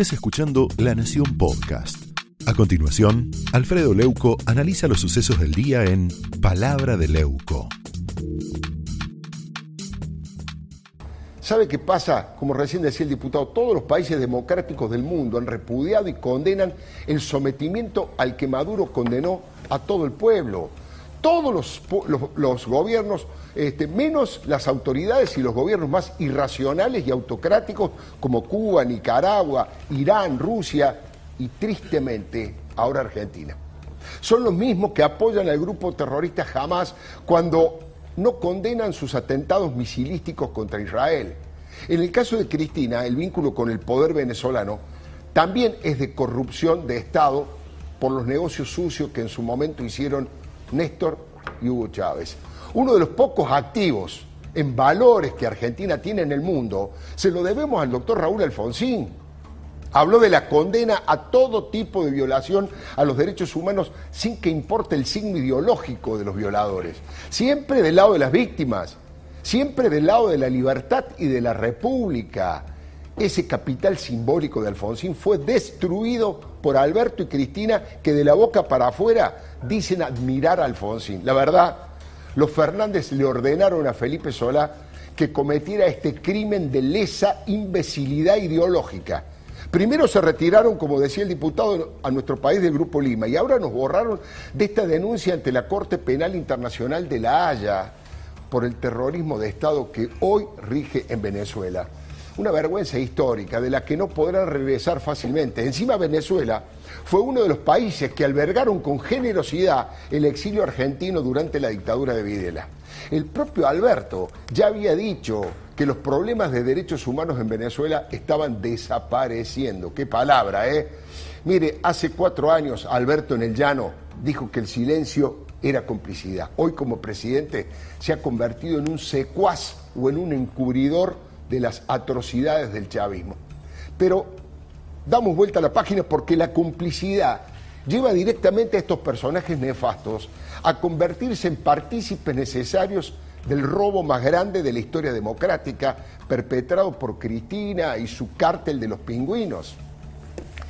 estés escuchando La Nación Podcast. A continuación, Alfredo Leuco analiza los sucesos del día en Palabra de Leuco. ¿Sabe qué pasa? Como recién decía el diputado, todos los países democráticos del mundo han repudiado y condenan el sometimiento al que Maduro condenó a todo el pueblo. Todos los, gobiernos, este, menos las autoridades y los gobiernos más irracionales y autocráticos como Cuba, Nicaragua, Irán, Rusia y tristemente ahora Argentina. Son los mismos que apoyan al grupo terrorista Hamas cuando no condenan sus atentados misilísticos contra Israel. En el caso de Cristina, el vínculo con el poder venezolano también es de corrupción de Estado por los negocios sucios que en su momento hicieron Néstor y Hugo Chávez. Uno de los pocos activos en valores que Argentina tiene en el mundo se lo debemos al doctor Raúl Alfonsín Habló de la condena a todo tipo de violación a los derechos humanos sin que importe el signo ideológico de los violadores. Siempre del lado de las víctimas, siempre del lado de la libertad y de la república. Ese capital simbólico de Alfonsín fue destruido por Alberto y Cristina que de la boca para afuera dicen admirar a Alfonsín. La verdad, los Fernández le ordenaron a Felipe Solá que cometiera este crimen de lesa imbecilidad ideológica Primero se retiraron, como decía el diputado, a nuestro país del Grupo Lima y ahora nos borraron de esta denuncia ante la Corte Penal Internacional de La Haya por el terrorismo de Estado que hoy rige en Venezuela. Una vergüenza histórica de la que no podrán regresar fácilmente. Encima Venezuela fue uno de los países que albergaron con generosidad el exilio argentino durante la dictadura de Videla. El propio Alberto ya había dicho que los problemas de derechos humanos en Venezuela estaban desapareciendo. Qué palabra, ¿eh? Mire, hace cuatro años Alberto en el llano dijo que el silencio era complicidad. Hoy como presidente se ha convertido en un secuaz o en un encubridor de las atrocidades del chavismo. Pero damos vuelta a la página porque la complicidad lleva directamente a estos personajes nefastos a convertirse en partícipes necesarios del robo más grande de la historia democrática perpetrado por Cristina y su cártel de los pingüinos.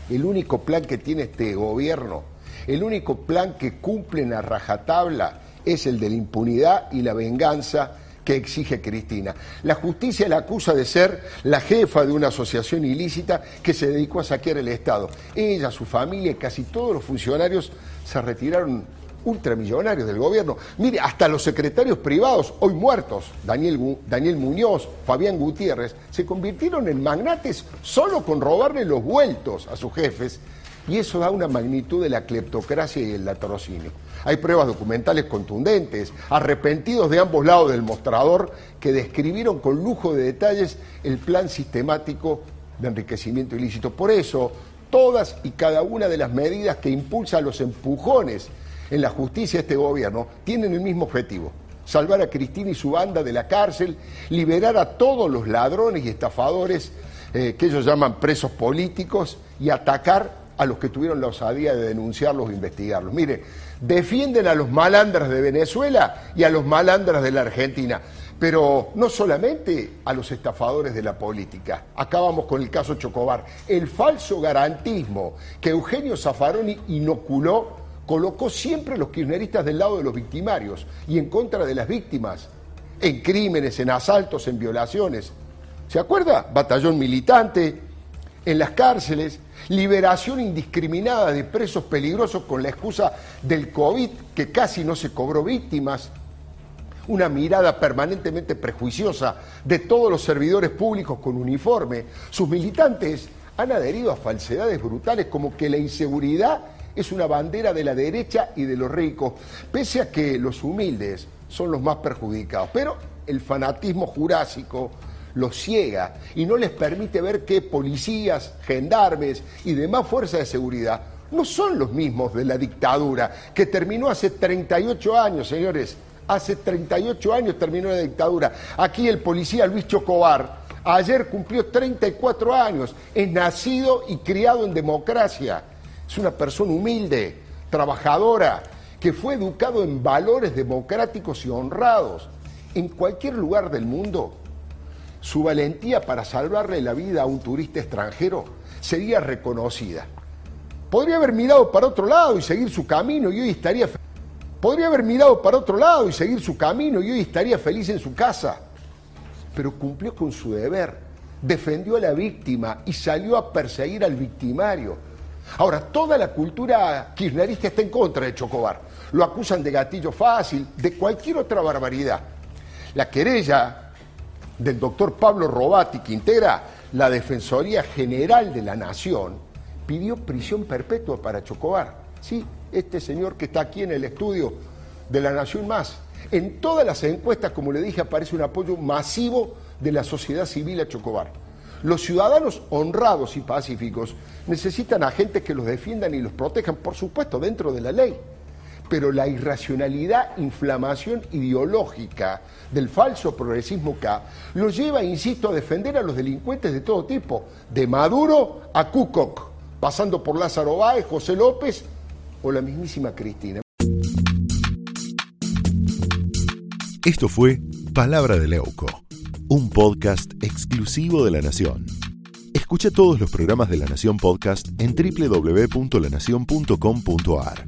El único plan que tiene este gobierno, el único plan que cumple en la rajatabla es el de la impunidad y la venganza que exige Cristina. La justicia la acusa de ser la jefa de una asociación ilícita que se dedicó a saquear el Estado. Ella, su familia y casi todos los funcionarios se retiraron ultramillonarios del gobierno. Mire, hasta los secretarios privados, hoy muertos, Daniel, Daniel Muñoz, Fabián Gutiérrez, se convirtieron en magnates solo con robarle los vueltos a sus jefes. Y eso da una magnitud de la cleptocracia y el latrocinio. Hay pruebas documentales contundentes, arrepentidos de ambos lados del mostrador, que describieron con lujo de detalles el plan sistemático de enriquecimiento ilícito. Por eso, todas y cada una de las medidas que impulsan los empujones en la justicia este gobierno tienen el mismo objetivo, salvar a Cristina y su banda de la cárcel, liberar a todos los ladrones y estafadores eh, que ellos llaman presos políticos y atacar a los que tuvieron la osadía de denunciarlos e investigarlos. Mire, defienden a los malandras de Venezuela y a los malandras de la Argentina, pero no solamente a los estafadores de la política. Acabamos con el caso Chocobar, el falso garantismo que Eugenio Zaffaroni inoculó colocó siempre a los kirchneristas del lado de los victimarios y en contra de las víctimas, en crímenes, en asaltos, en violaciones. ¿Se acuerda? Batallón militante, en las cárceles, liberación indiscriminada de presos peligrosos con la excusa del COVID, que casi no se cobró víctimas, una mirada permanentemente prejuiciosa de todos los servidores públicos con uniforme. Sus militantes han adherido a falsedades brutales como que la inseguridad es una bandera de la derecha y de los ricos, pese a que los humildes son los más perjudicados. Pero el fanatismo jurásico los ciega y no les permite ver que policías, gendarmes y demás fuerzas de seguridad no son los mismos de la dictadura, que terminó hace 38 años, señores. Hace 38 años terminó la dictadura. Aquí el policía Luis Chocobar ayer cumplió 34 años. Es nacido y criado en democracia es una persona humilde, trabajadora, que fue educado en valores democráticos y honrados. En cualquier lugar del mundo, su valentía para salvarle la vida a un turista extranjero sería reconocida. Podría haber mirado para otro lado y seguir su camino y hoy estaría Podría haber mirado para otro lado y seguir su camino y hoy estaría feliz en su casa. Pero cumplió con su deber, defendió a la víctima y salió a perseguir al victimario. Ahora, toda la cultura kirchnerista está en contra de Chocobar. Lo acusan de gatillo fácil, de cualquier otra barbaridad. La querella del doctor Pablo Robati, que integra la Defensoría General de la Nación, pidió prisión perpetua para Chocobar. Sí, este señor que está aquí en el estudio de la Nación Más. En todas las encuestas, como le dije, aparece un apoyo masivo de la sociedad civil a Chocobar. Los ciudadanos honrados y pacíficos necesitan a gente que los defiendan y los protejan, por supuesto, dentro de la ley. Pero la irracionalidad, inflamación ideológica del falso progresismo K los lleva, insisto, a defender a los delincuentes de todo tipo, de Maduro a Kukok, pasando por Lázaro Báez, José López o la mismísima Cristina. Esto fue Palabra de Leuco, un podcast exclusivo de La Nación. Escucha todos los programas de La Nación Podcast en www.lanacion.com.ar.